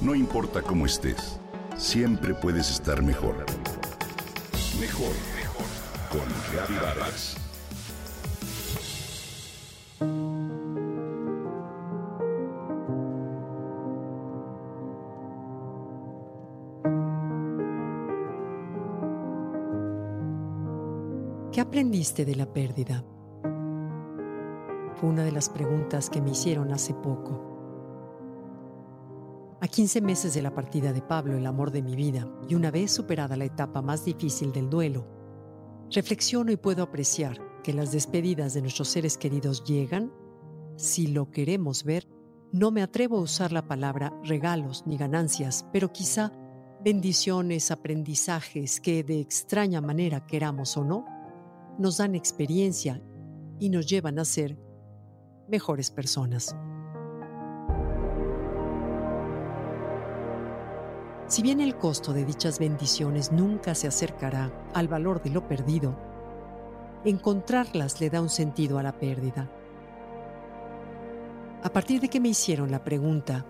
No importa cómo estés, siempre puedes estar mejor. Mejor, mejor. Con Reavivadas. ¿Qué aprendiste de la pérdida? Fue una de las preguntas que me hicieron hace poco. A 15 meses de la partida de Pablo, el amor de mi vida, y una vez superada la etapa más difícil del duelo, reflexiono y puedo apreciar que las despedidas de nuestros seres queridos llegan, si lo queremos ver, no me atrevo a usar la palabra regalos ni ganancias, pero quizá bendiciones, aprendizajes que de extraña manera queramos o no, nos dan experiencia y nos llevan a ser mejores personas. Si bien el costo de dichas bendiciones nunca se acercará al valor de lo perdido, encontrarlas le da un sentido a la pérdida. A partir de que me hicieron la pregunta,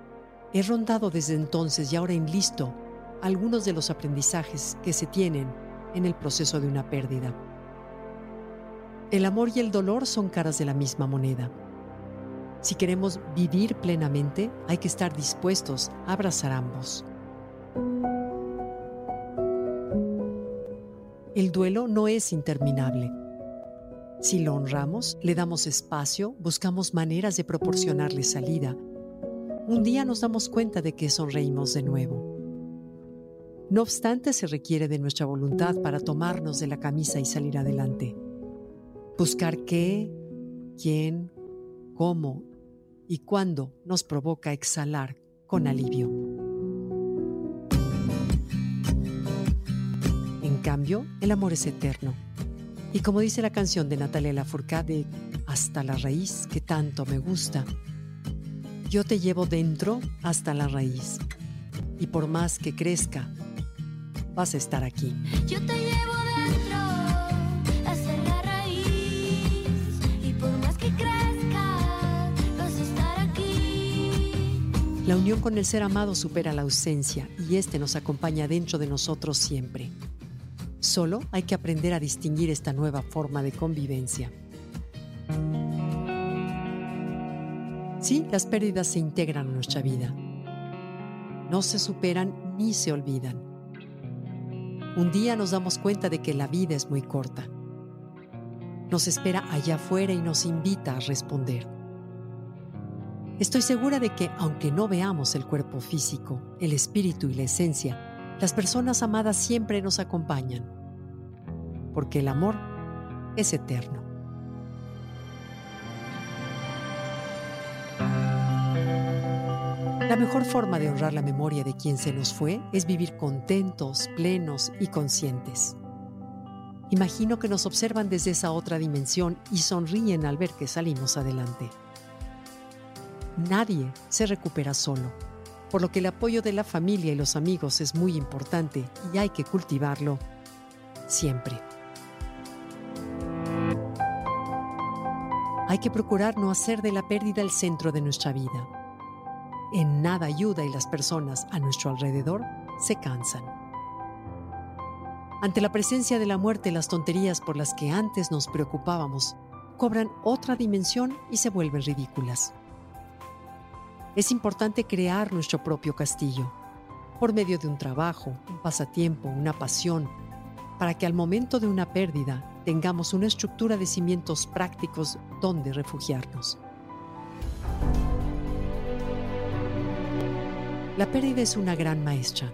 he rondado desde entonces y ahora enlisto algunos de los aprendizajes que se tienen en el proceso de una pérdida. El amor y el dolor son caras de la misma moneda. Si queremos vivir plenamente, hay que estar dispuestos a abrazar ambos. El duelo no es interminable. Si lo honramos, le damos espacio, buscamos maneras de proporcionarle salida, un día nos damos cuenta de que sonreímos de nuevo. No obstante, se requiere de nuestra voluntad para tomarnos de la camisa y salir adelante. Buscar qué, quién, cómo y cuándo nos provoca exhalar con alivio. Cambio, el amor es eterno. Y como dice la canción de Natalia Lafourcade, Hasta la raíz que tanto me gusta, yo te llevo dentro hasta la raíz. Y por más que crezca, vas a estar aquí. Yo te llevo dentro hasta la raíz. Y por más que crezca, vas a estar aquí. La unión con el ser amado supera la ausencia y este nos acompaña dentro de nosotros siempre. Solo hay que aprender a distinguir esta nueva forma de convivencia. Sí, las pérdidas se integran a nuestra vida. No se superan ni se olvidan. Un día nos damos cuenta de que la vida es muy corta. Nos espera allá afuera y nos invita a responder. Estoy segura de que, aunque no veamos el cuerpo físico, el espíritu y la esencia, las personas amadas siempre nos acompañan, porque el amor es eterno. La mejor forma de honrar la memoria de quien se nos fue es vivir contentos, plenos y conscientes. Imagino que nos observan desde esa otra dimensión y sonríen al ver que salimos adelante. Nadie se recupera solo por lo que el apoyo de la familia y los amigos es muy importante y hay que cultivarlo siempre. Hay que procurar no hacer de la pérdida el centro de nuestra vida. En nada ayuda y las personas a nuestro alrededor se cansan. Ante la presencia de la muerte, las tonterías por las que antes nos preocupábamos cobran otra dimensión y se vuelven ridículas es importante crear nuestro propio castillo, por medio de un trabajo, un pasatiempo, una pasión, para que al momento de una pérdida tengamos una estructura de cimientos prácticos donde refugiarnos. La pérdida es una gran maestra.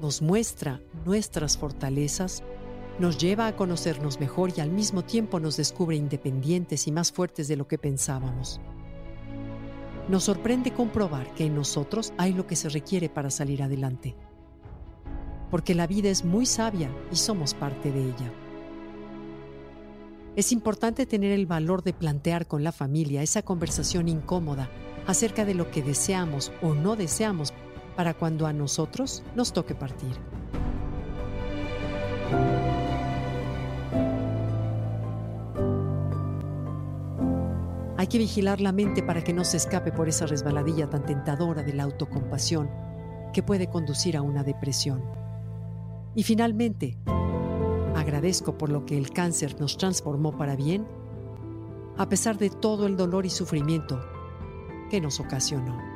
Nos muestra nuestras fortalezas, nos lleva a conocernos mejor y al mismo tiempo nos descubre independientes y más fuertes de lo que pensábamos. Nos sorprende comprobar que en nosotros hay lo que se requiere para salir adelante. Porque la vida es muy sabia y somos parte de ella. Es importante tener el valor de plantear con la familia esa conversación incómoda acerca de lo que deseamos o no deseamos para cuando a nosotros nos toque partir. Hay que vigilar la mente para que no se escape por esa resbaladilla tan tentadora de la autocompasión que puede conducir a una depresión. Y finalmente, agradezco por lo que el cáncer nos transformó para bien, a pesar de todo el dolor y sufrimiento que nos ocasionó.